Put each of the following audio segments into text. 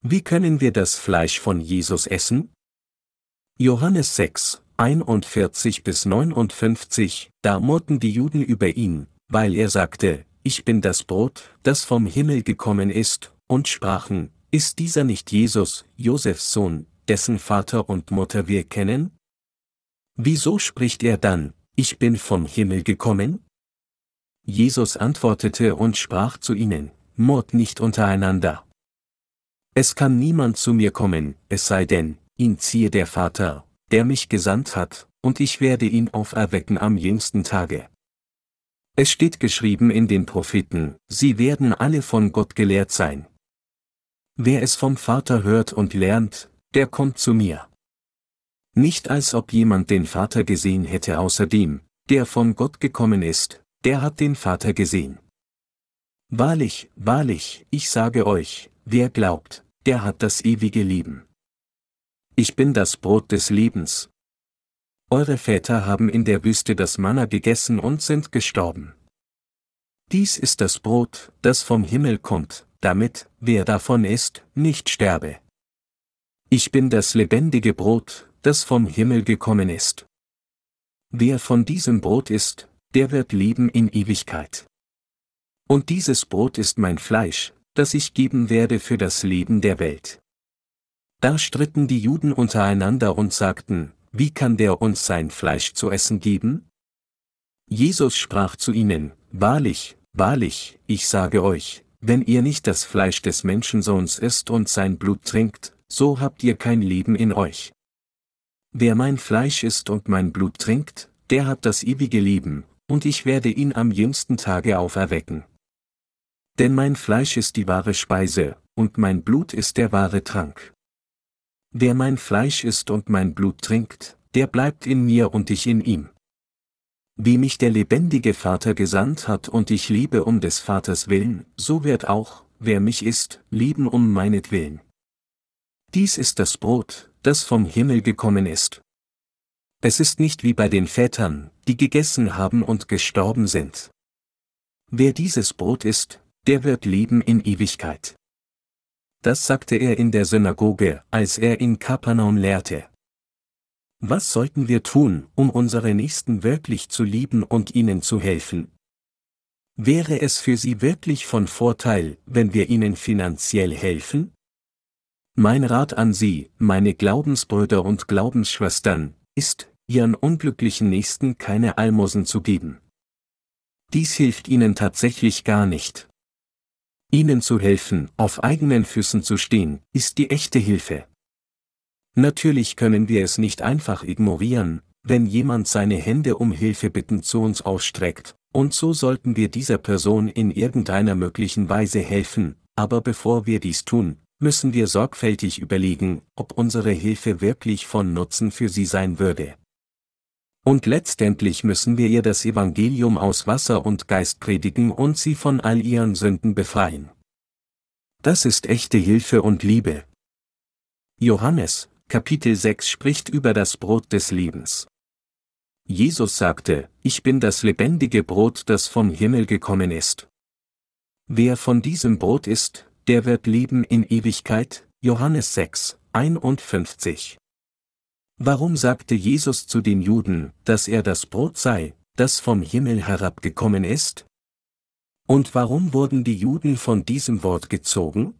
Wie können wir das Fleisch von Jesus essen? Johannes 6, 41 bis 59, da murrten die Juden über ihn, weil er sagte, ich bin das Brot, das vom Himmel gekommen ist, und sprachen, ist dieser nicht Jesus, Josefs Sohn, dessen Vater und Mutter wir kennen? Wieso spricht er dann, ich bin vom Himmel gekommen? Jesus antwortete und sprach zu ihnen, Mord nicht untereinander. Es kann niemand zu mir kommen, es sei denn, ihn ziehe der Vater, der mich gesandt hat, und ich werde ihn auferwecken am jüngsten Tage. Es steht geschrieben in den Propheten, sie werden alle von Gott gelehrt sein. Wer es vom Vater hört und lernt, der kommt zu mir. Nicht als ob jemand den Vater gesehen hätte außerdem, der von Gott gekommen ist, der hat den Vater gesehen. Wahrlich, wahrlich, ich sage euch, wer glaubt, der hat das ewige Leben. Ich bin das Brot des Lebens. Eure Väter haben in der Wüste das Manna gegessen und sind gestorben. Dies ist das Brot, das vom Himmel kommt, damit, wer davon isst, nicht sterbe. Ich bin das lebendige Brot, das vom Himmel gekommen ist. Wer von diesem Brot isst, der wird leben in Ewigkeit. Und dieses Brot ist mein Fleisch, das ich geben werde für das Leben der Welt. Da stritten die Juden untereinander und sagten, wie kann der uns sein Fleisch zu essen geben? Jesus sprach zu ihnen, Wahrlich, wahrlich, ich sage euch, wenn ihr nicht das Fleisch des Menschensohns isst und sein Blut trinkt, so habt ihr kein Leben in euch. Wer mein Fleisch isst und mein Blut trinkt, der hat das ewige Leben, und ich werde ihn am jüngsten Tage auferwecken. Denn mein Fleisch ist die wahre Speise, und mein Blut ist der wahre Trank. Wer mein Fleisch isst und mein Blut trinkt, der bleibt in mir und ich in ihm. Wie mich der lebendige Vater gesandt hat und ich liebe um des Vaters willen, so wird auch, wer mich isst, lieben um meinetwillen. Dies ist das Brot, das vom Himmel gekommen ist. Es ist nicht wie bei den Vätern, die gegessen haben und gestorben sind. Wer dieses Brot isst, der wird leben in Ewigkeit. Das sagte er in der Synagoge, als er in Kapernaum lehrte. Was sollten wir tun, um unsere Nächsten wirklich zu lieben und ihnen zu helfen? Wäre es für sie wirklich von Vorteil, wenn wir ihnen finanziell helfen? Mein Rat an Sie, meine Glaubensbrüder und Glaubensschwestern, ist, Ihren unglücklichen Nächsten keine Almosen zu geben. Dies hilft Ihnen tatsächlich gar nicht. Ihnen zu helfen, auf eigenen Füßen zu stehen, ist die echte Hilfe. Natürlich können wir es nicht einfach ignorieren, wenn jemand seine Hände um Hilfe bittend zu uns ausstreckt, und so sollten wir dieser Person in irgendeiner möglichen Weise helfen, aber bevor wir dies tun, müssen wir sorgfältig überlegen, ob unsere Hilfe wirklich von Nutzen für sie sein würde. Und letztendlich müssen wir ihr das Evangelium aus Wasser und Geist predigen und sie von all ihren Sünden befreien. Das ist echte Hilfe und Liebe. Johannes, Kapitel 6 spricht über das Brot des Lebens. Jesus sagte, ich bin das lebendige Brot, das vom Himmel gekommen ist. Wer von diesem Brot isst, der wird leben in Ewigkeit, Johannes 6, 51. Warum sagte Jesus zu den Juden, dass er das Brot sei, das vom Himmel herabgekommen ist? Und warum wurden die Juden von diesem Wort gezogen?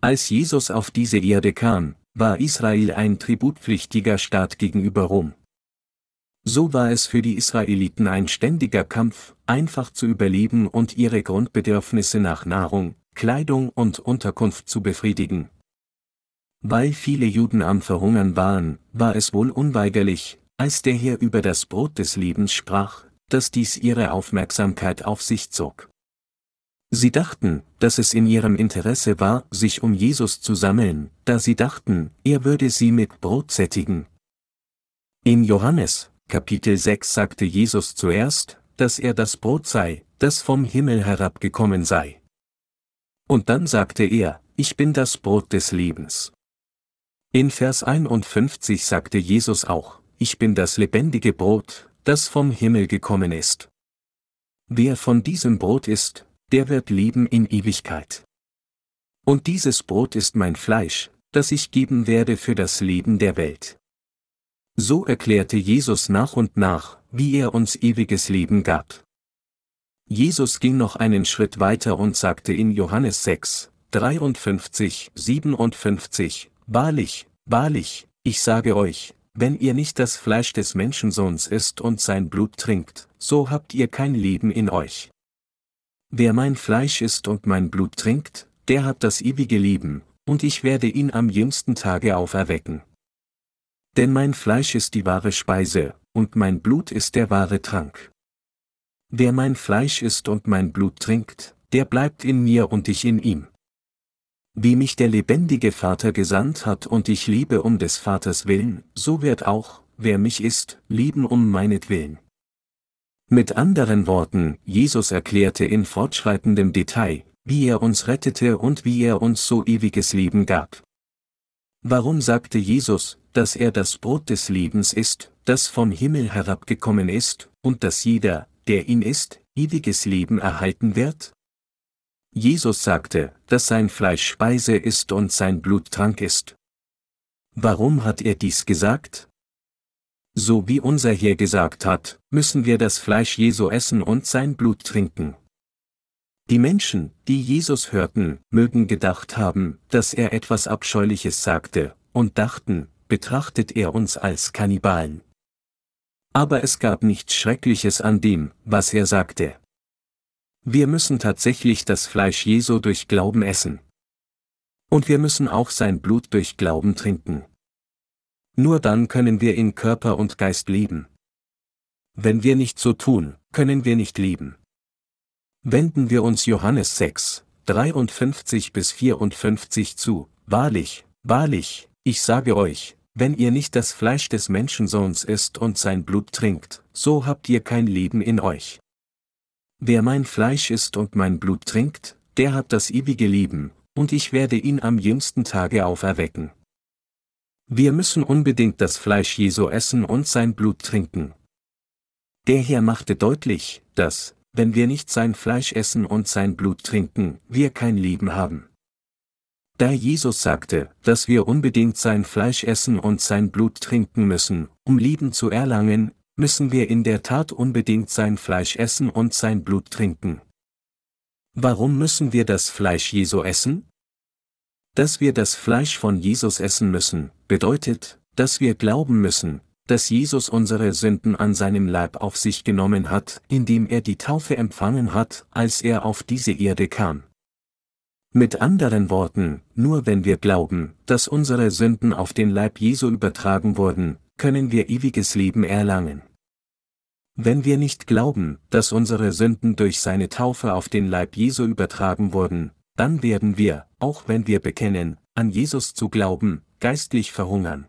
Als Jesus auf diese Erde kam, war Israel ein tributpflichtiger Staat gegenüber Rom. So war es für die Israeliten ein ständiger Kampf, einfach zu überleben und ihre Grundbedürfnisse nach Nahrung, Kleidung und Unterkunft zu befriedigen. Weil viele Juden am Verhungern waren, war es wohl unweigerlich, als der Herr über das Brot des Lebens sprach, dass dies ihre Aufmerksamkeit auf sich zog. Sie dachten, dass es in ihrem Interesse war, sich um Jesus zu sammeln, da sie dachten, er würde sie mit Brot sättigen. In Johannes, Kapitel 6 sagte Jesus zuerst, dass er das Brot sei, das vom Himmel herabgekommen sei. Und dann sagte er, ich bin das Brot des Lebens. In Vers 51 sagte Jesus auch, ich bin das lebendige Brot, das vom Himmel gekommen ist. Wer von diesem Brot isst, der wird leben in Ewigkeit. Und dieses Brot ist mein Fleisch, das ich geben werde für das Leben der Welt. So erklärte Jesus nach und nach, wie er uns ewiges Leben gab. Jesus ging noch einen Schritt weiter und sagte in Johannes 6, 53, 57, Wahrlich, wahrlich, ich sage euch, wenn ihr nicht das Fleisch des Menschensohns isst und sein Blut trinkt, so habt ihr kein Leben in euch. Wer mein Fleisch isst und mein Blut trinkt, der hat das ewige Leben, und ich werde ihn am jüngsten Tage auferwecken. Denn mein Fleisch ist die wahre Speise, und mein Blut ist der wahre Trank. Wer mein Fleisch isst und mein Blut trinkt, der bleibt in mir und ich in ihm. Wie mich der lebendige Vater gesandt hat und ich liebe um des Vaters willen, so wird auch, wer mich isst, lieben um meinetwillen. Mit anderen Worten, Jesus erklärte in fortschreitendem Detail, wie er uns rettete und wie er uns so ewiges Leben gab. Warum sagte Jesus, dass er das Brot des Lebens ist, das vom Himmel herabgekommen ist, und dass jeder, der ihn isst, ewiges Leben erhalten wird? Jesus sagte, dass sein Fleisch Speise ist und sein Blut Trank ist. Warum hat er dies gesagt? So wie unser Herr gesagt hat, müssen wir das Fleisch Jesu essen und sein Blut trinken. Die Menschen, die Jesus hörten, mögen gedacht haben, dass er etwas Abscheuliches sagte, und dachten, betrachtet er uns als Kannibalen. Aber es gab nichts Schreckliches an dem, was er sagte. Wir müssen tatsächlich das Fleisch Jesu durch Glauben essen. Und wir müssen auch sein Blut durch Glauben trinken. Nur dann können wir in Körper und Geist leben. Wenn wir nicht so tun, können wir nicht leben. Wenden wir uns Johannes 6, 53 bis 54 zu, wahrlich, wahrlich, ich sage euch, wenn ihr nicht das Fleisch des Menschensohns isst und sein Blut trinkt, so habt ihr kein Leben in euch. Wer mein Fleisch isst und mein Blut trinkt, der hat das ewige Leben, und ich werde ihn am jüngsten Tage auferwecken. Wir müssen unbedingt das Fleisch Jesu essen und sein Blut trinken. Der Herr machte deutlich, dass, wenn wir nicht sein Fleisch essen und sein Blut trinken, wir kein Leben haben. Da Jesus sagte, dass wir unbedingt sein Fleisch essen und sein Blut trinken müssen, um Leben zu erlangen, müssen wir in der Tat unbedingt sein Fleisch essen und sein Blut trinken. Warum müssen wir das Fleisch Jesu essen? Dass wir das Fleisch von Jesus essen müssen, bedeutet, dass wir glauben müssen, dass Jesus unsere Sünden an seinem Leib auf sich genommen hat, indem er die Taufe empfangen hat, als er auf diese Erde kam. Mit anderen Worten, nur wenn wir glauben, dass unsere Sünden auf den Leib Jesu übertragen wurden, können wir ewiges Leben erlangen. Wenn wir nicht glauben, dass unsere Sünden durch seine Taufe auf den Leib Jesu übertragen wurden, dann werden wir, auch wenn wir bekennen, an Jesus zu glauben, geistlich verhungern.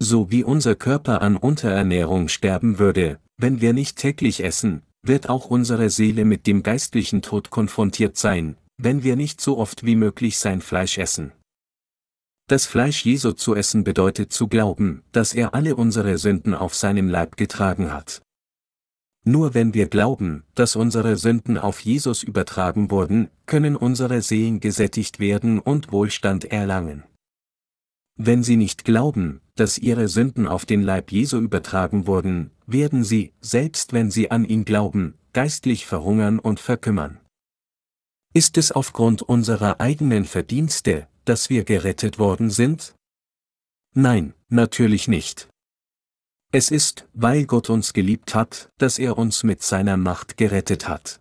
So wie unser Körper an Unterernährung sterben würde, wenn wir nicht täglich essen, wird auch unsere Seele mit dem geistlichen Tod konfrontiert sein, wenn wir nicht so oft wie möglich sein Fleisch essen. Das Fleisch Jesu zu essen bedeutet zu glauben, dass er alle unsere Sünden auf seinem Leib getragen hat. Nur wenn wir glauben, dass unsere Sünden auf Jesus übertragen wurden, können unsere Seelen gesättigt werden und Wohlstand erlangen. Wenn sie nicht glauben, dass ihre Sünden auf den Leib Jesu übertragen wurden, werden sie, selbst wenn sie an ihn glauben, geistlich verhungern und verkümmern. Ist es aufgrund unserer eigenen Verdienste, dass wir gerettet worden sind? Nein, natürlich nicht. Es ist, weil Gott uns geliebt hat, dass er uns mit seiner Macht gerettet hat.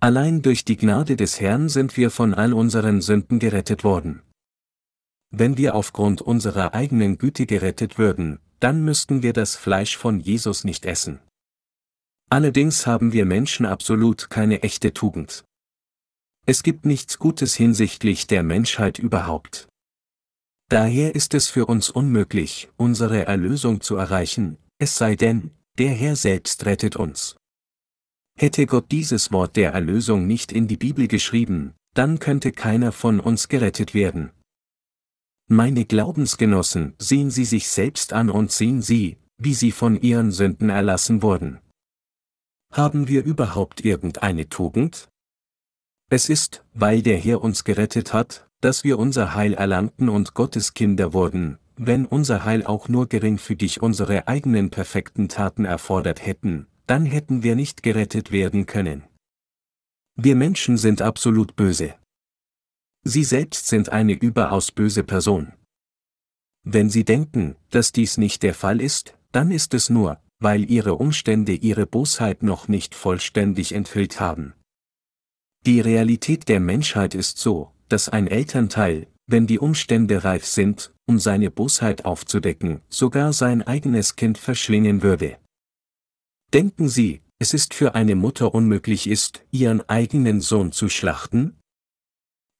Allein durch die Gnade des Herrn sind wir von all unseren Sünden gerettet worden. Wenn wir aufgrund unserer eigenen Güte gerettet würden, dann müssten wir das Fleisch von Jesus nicht essen. Allerdings haben wir Menschen absolut keine echte Tugend. Es gibt nichts Gutes hinsichtlich der Menschheit überhaupt. Daher ist es für uns unmöglich, unsere Erlösung zu erreichen, es sei denn, der Herr selbst rettet uns. Hätte Gott dieses Wort der Erlösung nicht in die Bibel geschrieben, dann könnte keiner von uns gerettet werden. Meine Glaubensgenossen, sehen Sie sich selbst an und sehen Sie, wie Sie von Ihren Sünden erlassen wurden. Haben wir überhaupt irgendeine Tugend? Es ist, weil der Herr uns gerettet hat, dass wir unser Heil erlangten und Gottes Kinder wurden, wenn unser Heil auch nur geringfügig unsere eigenen perfekten Taten erfordert hätten, dann hätten wir nicht gerettet werden können. Wir Menschen sind absolut böse. Sie selbst sind eine überaus böse Person. Wenn Sie denken, dass dies nicht der Fall ist, dann ist es nur, weil Ihre Umstände Ihre Bosheit noch nicht vollständig enthüllt haben. Die Realität der Menschheit ist so, dass ein Elternteil, wenn die Umstände reif sind, um seine Bosheit aufzudecken, sogar sein eigenes Kind verschlingen würde. Denken Sie, es ist für eine Mutter unmöglich ist, ihren eigenen Sohn zu schlachten?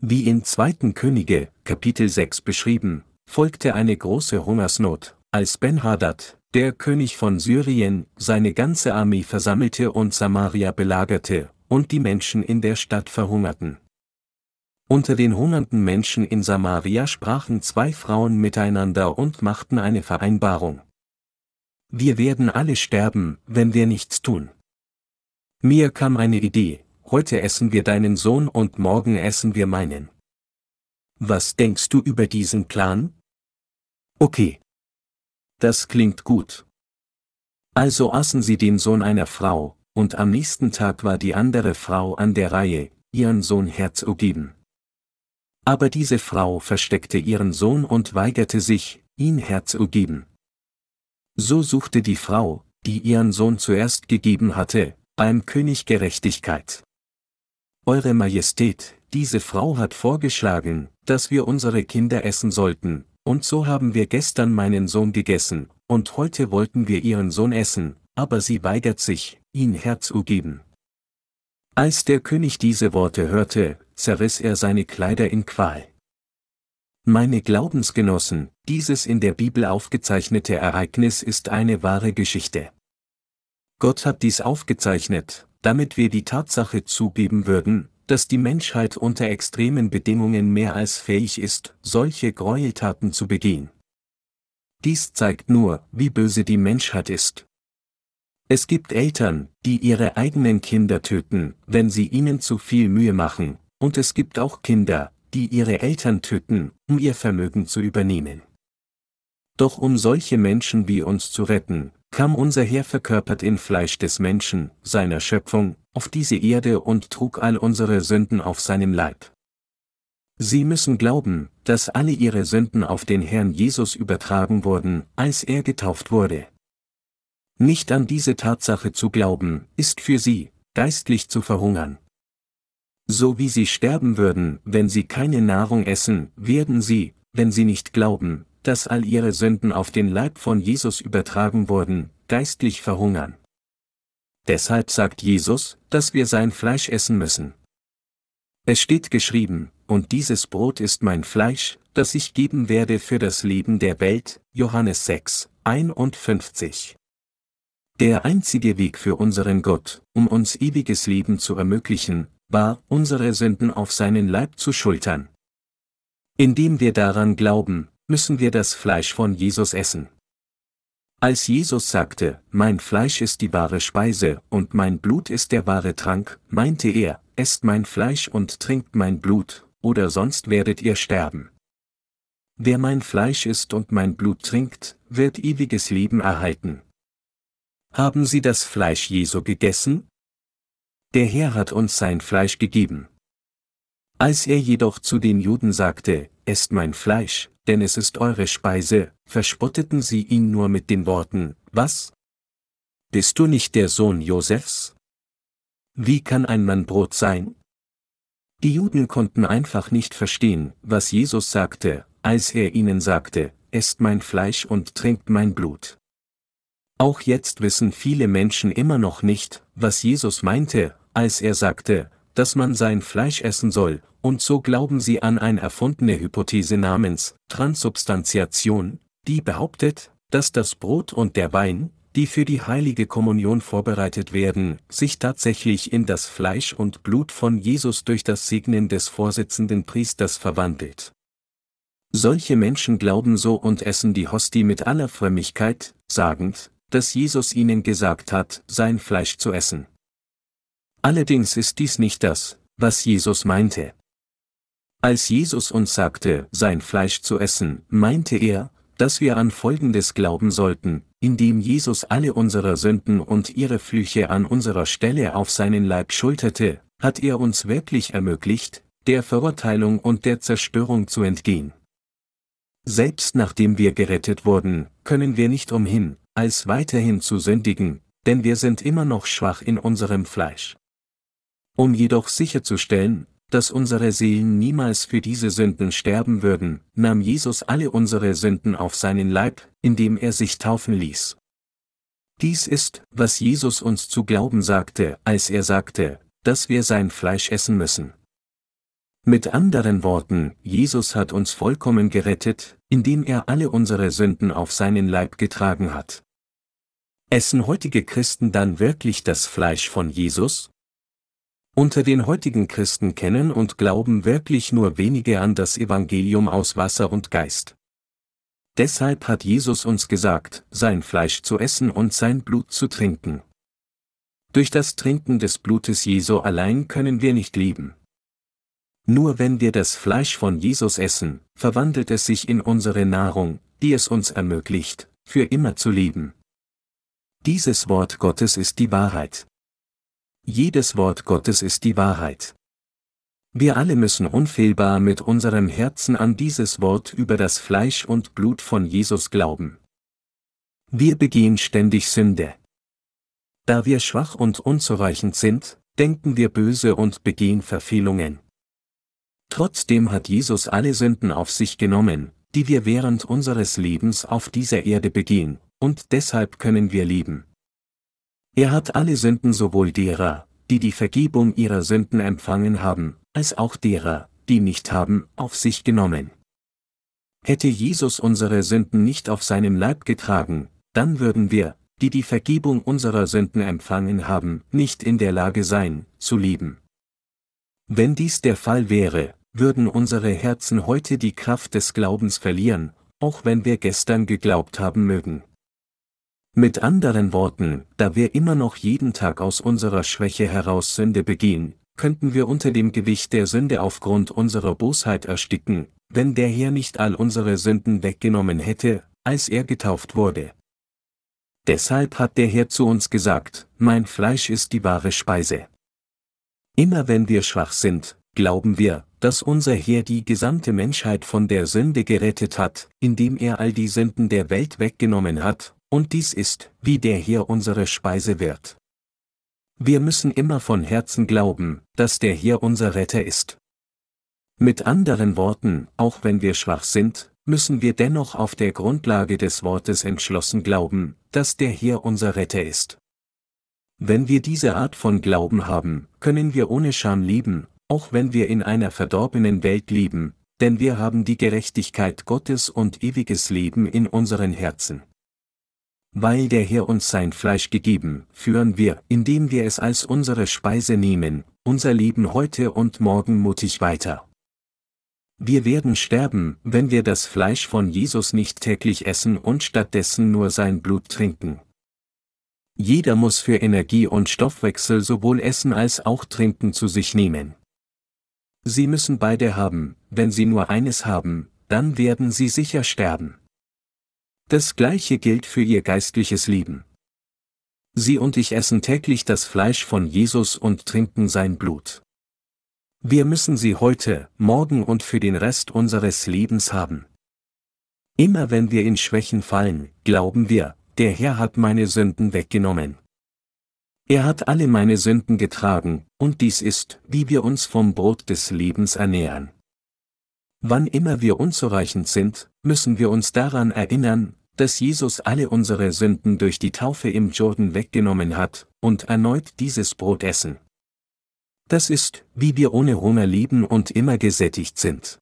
Wie in 2. Könige, Kapitel 6 beschrieben, folgte eine große Hungersnot, als Ben-Hadad, der König von Syrien, seine ganze Armee versammelte und Samaria belagerte, und die Menschen in der Stadt verhungerten. Unter den hungernden Menschen in Samaria sprachen zwei Frauen miteinander und machten eine Vereinbarung. Wir werden alle sterben, wenn wir nichts tun. Mir kam eine Idee, heute essen wir deinen Sohn und morgen essen wir meinen. Was denkst du über diesen Plan? Okay. Das klingt gut. Also aßen sie den Sohn einer Frau, und am nächsten Tag war die andere Frau an der Reihe, ihren Sohn herzugeben. Aber diese Frau versteckte ihren Sohn und weigerte sich, ihn herzugeben. So suchte die Frau, die ihren Sohn zuerst gegeben hatte, beim König Gerechtigkeit. Eure Majestät, diese Frau hat vorgeschlagen, dass wir unsere Kinder essen sollten, und so haben wir gestern meinen Sohn gegessen, und heute wollten wir ihren Sohn essen, aber sie weigert sich, ihn herzugeben. Als der König diese Worte hörte, zerriss er seine Kleider in Qual. Meine Glaubensgenossen, dieses in der Bibel aufgezeichnete Ereignis ist eine wahre Geschichte. Gott hat dies aufgezeichnet, damit wir die Tatsache zugeben würden, dass die Menschheit unter extremen Bedingungen mehr als fähig ist, solche Gräueltaten zu begehen. Dies zeigt nur, wie böse die Menschheit ist. Es gibt Eltern, die ihre eigenen Kinder töten, wenn sie ihnen zu viel Mühe machen, und es gibt auch Kinder, die ihre Eltern töten, um ihr Vermögen zu übernehmen. Doch um solche Menschen wie uns zu retten, kam unser Herr verkörpert in Fleisch des Menschen, seiner Schöpfung, auf diese Erde und trug all unsere Sünden auf seinem Leib. Sie müssen glauben, dass alle ihre Sünden auf den Herrn Jesus übertragen wurden, als er getauft wurde. Nicht an diese Tatsache zu glauben, ist für sie, geistlich zu verhungern. So wie sie sterben würden, wenn sie keine Nahrung essen, werden sie, wenn sie nicht glauben, dass all ihre Sünden auf den Leib von Jesus übertragen wurden, geistlich verhungern. Deshalb sagt Jesus, dass wir sein Fleisch essen müssen. Es steht geschrieben, und dieses Brot ist mein Fleisch, das ich geben werde für das Leben der Welt, Johannes 6, 51. Der einzige Weg für unseren Gott, um uns ewiges Leben zu ermöglichen, war, unsere Sünden auf seinen Leib zu schultern. Indem wir daran glauben, müssen wir das Fleisch von Jesus essen. Als Jesus sagte, mein Fleisch ist die wahre Speise und mein Blut ist der wahre Trank, meinte er, esst mein Fleisch und trinkt mein Blut, oder sonst werdet ihr sterben. Wer mein Fleisch isst und mein Blut trinkt, wird ewiges Leben erhalten. Haben Sie das Fleisch Jesu gegessen? Der Herr hat uns sein Fleisch gegeben. Als er jedoch zu den Juden sagte, Esst mein Fleisch, denn es ist eure Speise, verspotteten sie ihn nur mit den Worten, Was? Bist du nicht der Sohn Josefs? Wie kann ein Mann Brot sein? Die Juden konnten einfach nicht verstehen, was Jesus sagte, als er ihnen sagte, Esst mein Fleisch und trinkt mein Blut. Auch jetzt wissen viele Menschen immer noch nicht, was Jesus meinte, als er sagte, dass man sein Fleisch essen soll, und so glauben sie an eine erfundene Hypothese namens Transubstantiation, die behauptet, dass das Brot und der Wein, die für die heilige Kommunion vorbereitet werden, sich tatsächlich in das Fleisch und Blut von Jesus durch das Segnen des vorsitzenden Priesters verwandelt. Solche Menschen glauben so und essen die Hostie mit aller Frömmigkeit, sagend, dass Jesus ihnen gesagt hat, sein Fleisch zu essen. Allerdings ist dies nicht das, was Jesus meinte. Als Jesus uns sagte, sein Fleisch zu essen, meinte er, dass wir an Folgendes glauben sollten, indem Jesus alle unsere Sünden und ihre Flüche an unserer Stelle auf seinen Leib schulterte, hat er uns wirklich ermöglicht, der Verurteilung und der Zerstörung zu entgehen. Selbst nachdem wir gerettet wurden, können wir nicht umhin, als weiterhin zu sündigen, denn wir sind immer noch schwach in unserem Fleisch. Um jedoch sicherzustellen, dass unsere Seelen niemals für diese Sünden sterben würden, nahm Jesus alle unsere Sünden auf seinen Leib, indem er sich taufen ließ. Dies ist, was Jesus uns zu glauben sagte, als er sagte, dass wir sein Fleisch essen müssen. Mit anderen Worten, Jesus hat uns vollkommen gerettet, indem er alle unsere Sünden auf seinen Leib getragen hat. Essen heutige Christen dann wirklich das Fleisch von Jesus? Unter den heutigen Christen kennen und glauben wirklich nur wenige an das Evangelium aus Wasser und Geist. Deshalb hat Jesus uns gesagt, sein Fleisch zu essen und sein Blut zu trinken. Durch das Trinken des Blutes Jesu allein können wir nicht lieben. Nur wenn wir das Fleisch von Jesus essen, verwandelt es sich in unsere Nahrung, die es uns ermöglicht, für immer zu leben. Dieses Wort Gottes ist die Wahrheit. Jedes Wort Gottes ist die Wahrheit. Wir alle müssen unfehlbar mit unserem Herzen an dieses Wort über das Fleisch und Blut von Jesus glauben. Wir begehen ständig Sünde. Da wir schwach und unzureichend sind, denken wir böse und begehen Verfehlungen. Trotzdem hat Jesus alle Sünden auf sich genommen, die wir während unseres Lebens auf dieser Erde begehen, und deshalb können wir lieben. Er hat alle Sünden sowohl derer, die die Vergebung ihrer Sünden empfangen haben, als auch derer, die nicht haben, auf sich genommen. Hätte Jesus unsere Sünden nicht auf seinem Leib getragen, dann würden wir, die die Vergebung unserer Sünden empfangen haben, nicht in der Lage sein, zu lieben. Wenn dies der Fall wäre, würden unsere Herzen heute die Kraft des Glaubens verlieren, auch wenn wir gestern geglaubt haben mögen. Mit anderen Worten, da wir immer noch jeden Tag aus unserer Schwäche heraus Sünde begehen, könnten wir unter dem Gewicht der Sünde aufgrund unserer Bosheit ersticken, wenn der Herr nicht all unsere Sünden weggenommen hätte, als er getauft wurde. Deshalb hat der Herr zu uns gesagt, mein Fleisch ist die wahre Speise. Immer wenn wir schwach sind, glauben wir, dass unser Herr die gesamte Menschheit von der Sünde gerettet hat, indem er all die Sünden der Welt weggenommen hat, und dies ist, wie der Herr unsere Speise wird. Wir müssen immer von Herzen glauben, dass der Herr unser Retter ist. Mit anderen Worten, auch wenn wir schwach sind, müssen wir dennoch auf der Grundlage des Wortes entschlossen glauben, dass der Herr unser Retter ist. Wenn wir diese Art von Glauben haben, können wir ohne Scham lieben, auch wenn wir in einer verdorbenen Welt leben, denn wir haben die Gerechtigkeit Gottes und ewiges Leben in unseren Herzen. Weil der Herr uns sein Fleisch gegeben, führen wir, indem wir es als unsere Speise nehmen, unser Leben heute und morgen mutig weiter. Wir werden sterben, wenn wir das Fleisch von Jesus nicht täglich essen und stattdessen nur sein Blut trinken. Jeder muss für Energie und Stoffwechsel sowohl Essen als auch Trinken zu sich nehmen. Sie müssen beide haben, wenn sie nur eines haben, dann werden sie sicher sterben. Das gleiche gilt für ihr geistliches Leben. Sie und ich essen täglich das Fleisch von Jesus und trinken sein Blut. Wir müssen sie heute, morgen und für den Rest unseres Lebens haben. Immer wenn wir in Schwächen fallen, glauben wir, der Herr hat meine Sünden weggenommen. Er hat alle meine Sünden getragen, und dies ist, wie wir uns vom Brot des Lebens ernähren. Wann immer wir unzureichend sind, müssen wir uns daran erinnern, dass Jesus alle unsere Sünden durch die Taufe im Jordan weggenommen hat, und erneut dieses Brot essen. Das ist, wie wir ohne Hunger leben und immer gesättigt sind.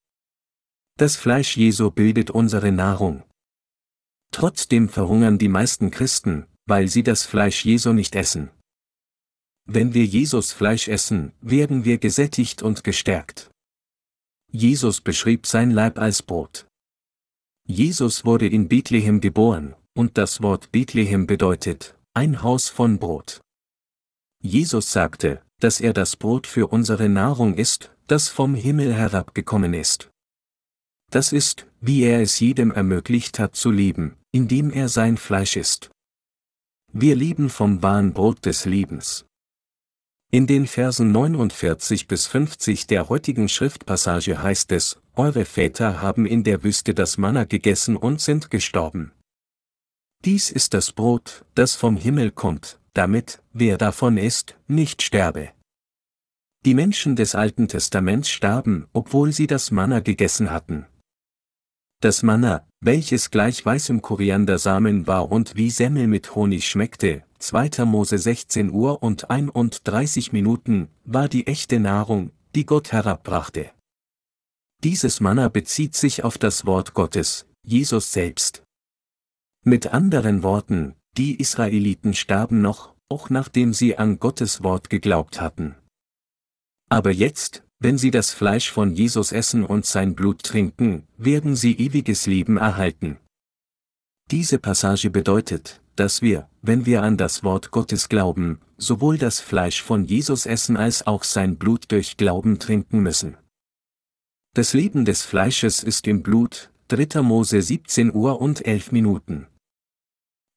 Das Fleisch Jesu bildet unsere Nahrung. Trotzdem verhungern die meisten Christen, weil sie das Fleisch Jesu nicht essen. Wenn wir Jesus Fleisch essen, werden wir gesättigt und gestärkt. Jesus beschrieb sein Leib als Brot. Jesus wurde in Bethlehem geboren, und das Wort Bethlehem bedeutet, ein Haus von Brot. Jesus sagte, dass er das Brot für unsere Nahrung ist, das vom Himmel herabgekommen ist. Das ist, wie er es jedem ermöglicht hat zu leben, indem er sein Fleisch isst. Wir leben vom wahren Brot des Lebens. In den Versen 49 bis 50 der heutigen Schriftpassage heißt es, Eure Väter haben in der Wüste das Manna gegessen und sind gestorben. Dies ist das Brot, das vom Himmel kommt, damit, wer davon isst, nicht sterbe. Die Menschen des Alten Testaments starben, obwohl sie das Manna gegessen hatten. Das Manna, welches gleich weißem Koriandersamen war und wie Semmel mit Honig schmeckte, 2. Mose 16 Uhr und 31 Minuten, war die echte Nahrung, die Gott herabbrachte. Dieses Manna bezieht sich auf das Wort Gottes, Jesus selbst. Mit anderen Worten, die Israeliten starben noch, auch nachdem sie an Gottes Wort geglaubt hatten. Aber jetzt, wenn sie das Fleisch von Jesus essen und sein Blut trinken, werden sie ewiges Leben erhalten. Diese Passage bedeutet, dass wir, wenn wir an das Wort Gottes glauben, sowohl das Fleisch von Jesus essen als auch sein Blut durch Glauben trinken müssen. Das Leben des Fleisches ist im Blut, 3. Mose 17 Uhr und 11 Minuten.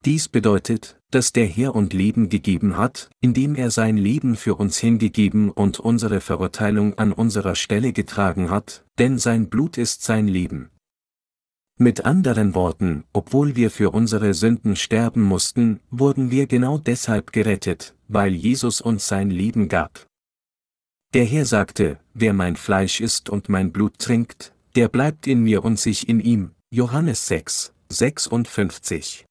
Dies bedeutet, dass der Herr und Leben gegeben hat, indem er sein Leben für uns hingegeben und unsere Verurteilung an unserer Stelle getragen hat, denn sein Blut ist sein Leben. Mit anderen Worten, obwohl wir für unsere Sünden sterben mussten, wurden wir genau deshalb gerettet, weil Jesus uns sein Leben gab. Der Herr sagte, wer mein Fleisch isst und mein Blut trinkt, der bleibt in mir und sich in ihm. Johannes 6, 56.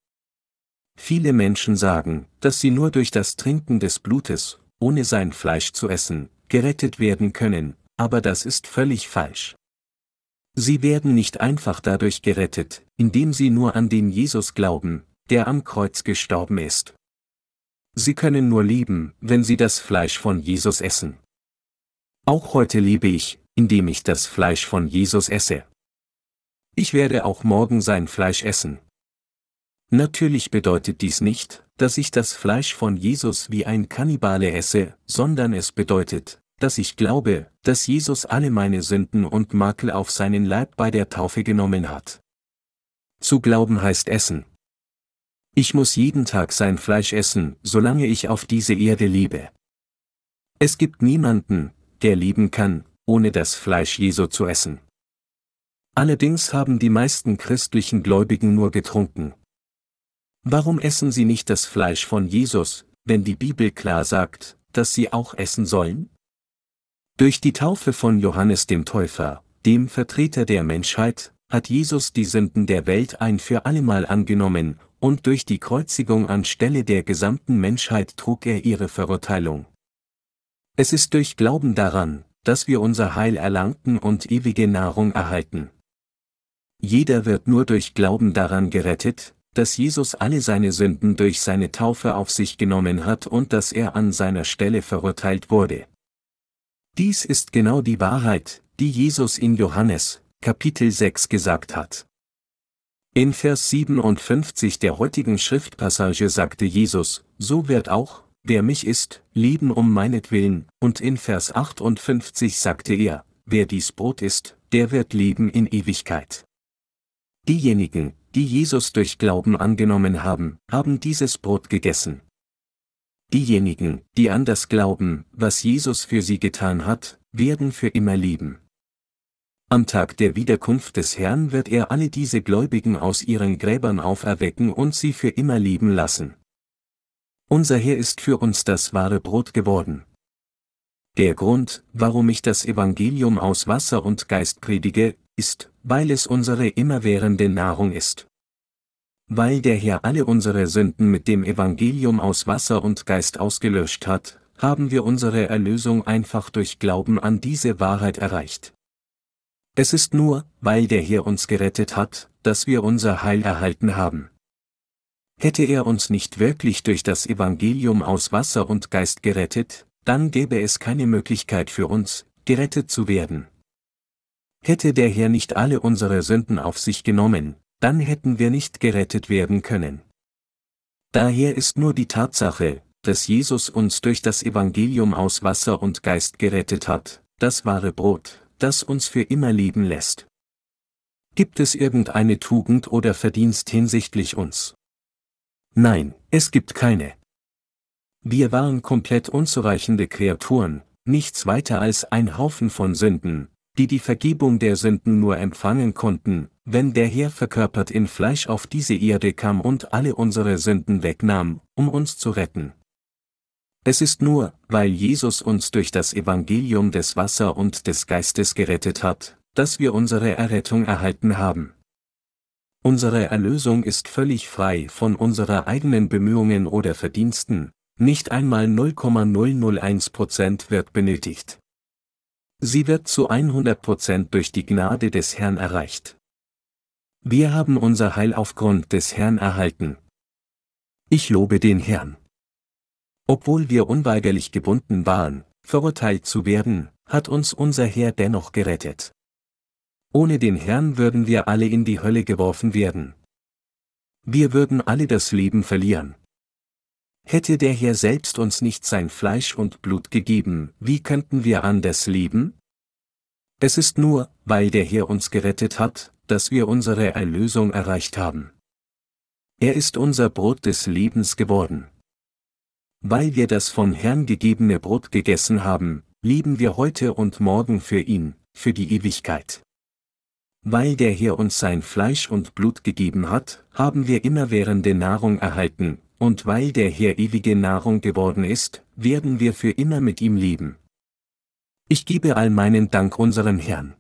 Viele Menschen sagen, dass sie nur durch das Trinken des Blutes, ohne sein Fleisch zu essen, gerettet werden können, aber das ist völlig falsch. Sie werden nicht einfach dadurch gerettet, indem sie nur an den Jesus glauben, der am Kreuz gestorben ist. Sie können nur leben, wenn sie das Fleisch von Jesus essen. Auch heute lebe ich, indem ich das Fleisch von Jesus esse. Ich werde auch morgen sein Fleisch essen. Natürlich bedeutet dies nicht, dass ich das Fleisch von Jesus wie ein Kannibale esse, sondern es bedeutet, dass ich glaube, dass Jesus alle meine Sünden und Makel auf seinen Leib bei der Taufe genommen hat. Zu glauben heißt essen. Ich muss jeden Tag sein Fleisch essen, solange ich auf diese Erde lebe. Es gibt niemanden, der leben kann, ohne das Fleisch Jesu zu essen. Allerdings haben die meisten christlichen Gläubigen nur getrunken. Warum essen sie nicht das Fleisch von Jesus, wenn die Bibel klar sagt, dass sie auch essen sollen? Durch die Taufe von Johannes dem Täufer, dem Vertreter der Menschheit, hat Jesus die Sünden der Welt ein für allemal angenommen, und durch die Kreuzigung anstelle der gesamten Menschheit trug er ihre Verurteilung. Es ist durch Glauben daran, dass wir unser Heil erlangten und ewige Nahrung erhalten. Jeder wird nur durch Glauben daran gerettet, dass Jesus alle seine Sünden durch seine Taufe auf sich genommen hat und dass er an seiner Stelle verurteilt wurde. Dies ist genau die Wahrheit, die Jesus in Johannes, Kapitel 6 gesagt hat. In Vers 57 der heutigen Schriftpassage sagte Jesus, so wird auch, wer mich isst, leben um meinetwillen, und in Vers 58 sagte er, wer dies Brot isst, der wird leben in Ewigkeit. Diejenigen, die Jesus durch Glauben angenommen haben, haben dieses Brot gegessen. Diejenigen, die an das glauben, was Jesus für sie getan hat, werden für immer leben. Am Tag der Wiederkunft des Herrn wird er alle diese Gläubigen aus ihren Gräbern auferwecken und sie für immer leben lassen. Unser Herr ist für uns das wahre Brot geworden. Der Grund, warum ich das Evangelium aus Wasser und Geist predige, ist, weil es unsere immerwährende Nahrung ist. Weil der Herr alle unsere Sünden mit dem Evangelium aus Wasser und Geist ausgelöscht hat, haben wir unsere Erlösung einfach durch Glauben an diese Wahrheit erreicht. Es ist nur, weil der Herr uns gerettet hat, dass wir unser Heil erhalten haben. Hätte er uns nicht wirklich durch das Evangelium aus Wasser und Geist gerettet, dann gäbe es keine Möglichkeit für uns, gerettet zu werden. Hätte der Herr nicht alle unsere Sünden auf sich genommen, dann hätten wir nicht gerettet werden können. Daher ist nur die Tatsache, dass Jesus uns durch das Evangelium aus Wasser und Geist gerettet hat, das wahre Brot, das uns für immer leben lässt. Gibt es irgendeine Tugend oder Verdienst hinsichtlich uns? Nein, es gibt keine. Wir waren komplett unzureichende Kreaturen, nichts weiter als ein Haufen von Sünden, die die Vergebung der Sünden nur empfangen konnten, wenn der Herr verkörpert in Fleisch auf diese Erde kam und alle unsere Sünden wegnahm, um uns zu retten. Es ist nur, weil Jesus uns durch das Evangelium des Wasser und des Geistes gerettet hat, dass wir unsere Errettung erhalten haben. Unsere Erlösung ist völlig frei von unserer eigenen Bemühungen oder Verdiensten, nicht einmal 0,001% wird benötigt. Sie wird zu 100% durch die Gnade des Herrn erreicht. Wir haben unser Heil aufgrund des Herrn erhalten. Ich lobe den Herrn. Obwohl wir unweigerlich gebunden waren, verurteilt zu werden, hat uns unser Herr dennoch gerettet. Ohne den Herrn würden wir alle in die Hölle geworfen werden. Wir würden alle das Leben verlieren. Hätte der Herr selbst uns nicht sein Fleisch und Blut gegeben, wie könnten wir anders leben? Es ist nur, weil der Herr uns gerettet hat, dass wir unsere Erlösung erreicht haben. Er ist unser Brot des Lebens geworden. Weil wir das vom Herrn gegebene Brot gegessen haben, leben wir heute und morgen für ihn, für die Ewigkeit. Weil der Herr uns sein Fleisch und Blut gegeben hat, haben wir immerwährende Nahrung erhalten, und weil der Herr ewige Nahrung geworden ist, werden wir für immer mit ihm leben. Ich gebe all meinen Dank unserem Herrn.